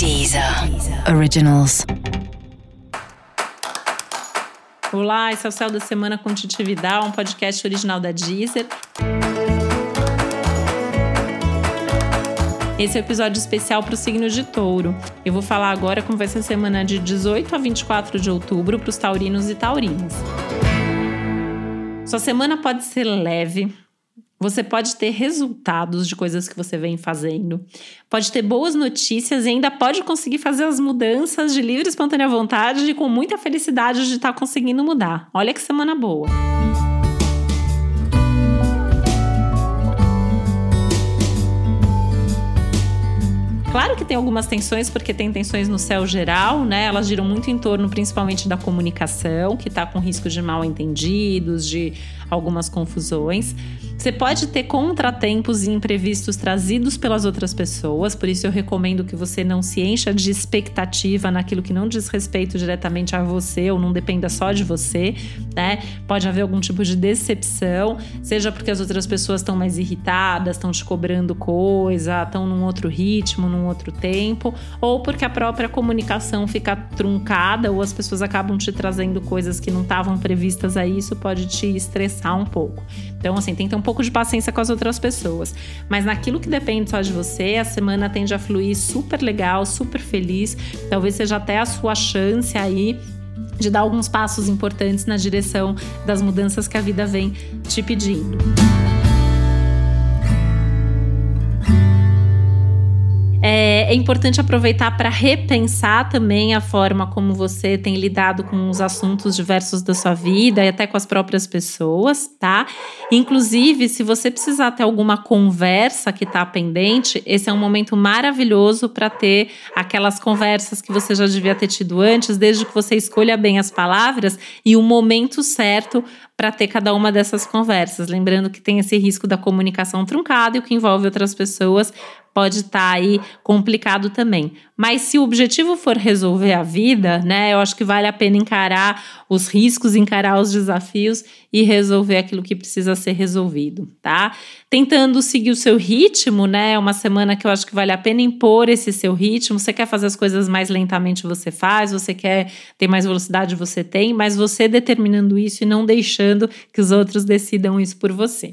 Deezer Originals. Olá, esse é o Céu da Semana com um podcast original da Deezer. Esse é o um episódio especial para o signo de touro. Eu vou falar agora como vai ser a semana de 18 a 24 de outubro para os taurinos e taurinas. Sua semana pode ser leve, você pode ter resultados de coisas que você vem fazendo, pode ter boas notícias e ainda pode conseguir fazer as mudanças de livre e espontânea vontade e com muita felicidade de estar conseguindo mudar. Olha que semana boa! Claro que tem algumas tensões, porque tem tensões no céu geral, né? Elas giram muito em torno, principalmente, da comunicação, que está com risco de mal entendidos, de algumas confusões. Você pode ter contratempos e imprevistos trazidos pelas outras pessoas, por isso eu recomendo que você não se encha de expectativa naquilo que não diz respeito diretamente a você ou não dependa só de você, né? Pode haver algum tipo de decepção, seja porque as outras pessoas estão mais irritadas, estão te cobrando coisa, estão num outro ritmo, num outro tempo, ou porque a própria comunicação fica truncada ou as pessoas acabam te trazendo coisas que não estavam previstas aí, isso pode te estressar um pouco. Então, assim, ter um pouco de paciência com as outras pessoas. Mas naquilo que depende só de você, a semana tende a fluir super legal, super feliz. Talvez seja até a sua chance aí de dar alguns passos importantes na direção das mudanças que a vida vem te pedindo. É, importante aproveitar para repensar também a forma como você tem lidado com os assuntos diversos da sua vida e até com as próprias pessoas, tá? Inclusive, se você precisar ter alguma conversa que está pendente, esse é um momento maravilhoso para ter aquelas conversas que você já devia ter tido antes, desde que você escolha bem as palavras e o momento certo para ter cada uma dessas conversas. Lembrando que tem esse risco da comunicação truncada e o que envolve outras pessoas pode estar tá aí complicado também. Mas se o objetivo for resolver a vida, né, eu acho que vale a pena encarar os riscos, encarar os desafios e resolver aquilo que precisa ser resolvido, tá? Tentando seguir o seu ritmo, né? É uma semana que eu acho que vale a pena impor esse seu ritmo. Você quer fazer as coisas mais lentamente, você faz. Você quer ter mais velocidade, você tem. Mas você determinando isso e não deixando que os outros decidam isso por você.